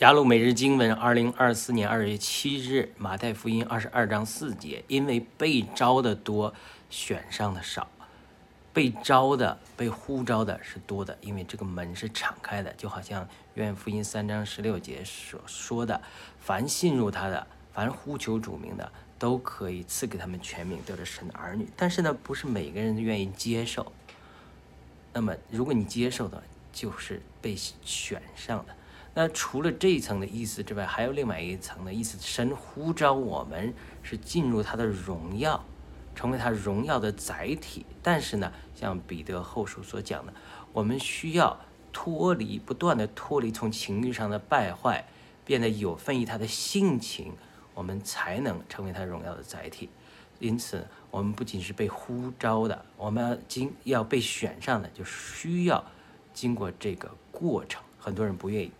雅鲁每日经文，二零二四年二月七日，马太福音二十二章四节，因为被招的多，选上的少；被招的、被呼召的是多的，因为这个门是敞开的，就好像约翰福音三章十六节所说的：“凡信入他的，凡呼求主名的，都可以赐给他们全名，得着神的儿女。”但是呢，不是每个人都愿意接受。那么，如果你接受的，就是被选上的。那除了这一层的意思之外，还有另外一层的意思。神呼召我们是进入他的荣耀，成为他荣耀的载体。但是呢，像彼得后书所讲的，我们需要脱离，不断的脱离从情欲上的败坏，变得有分于他的性情，我们才能成为他荣耀的载体。因此，我们不仅是被呼召的，我们要经要被选上的，就需要经过这个过程。很多人不愿意。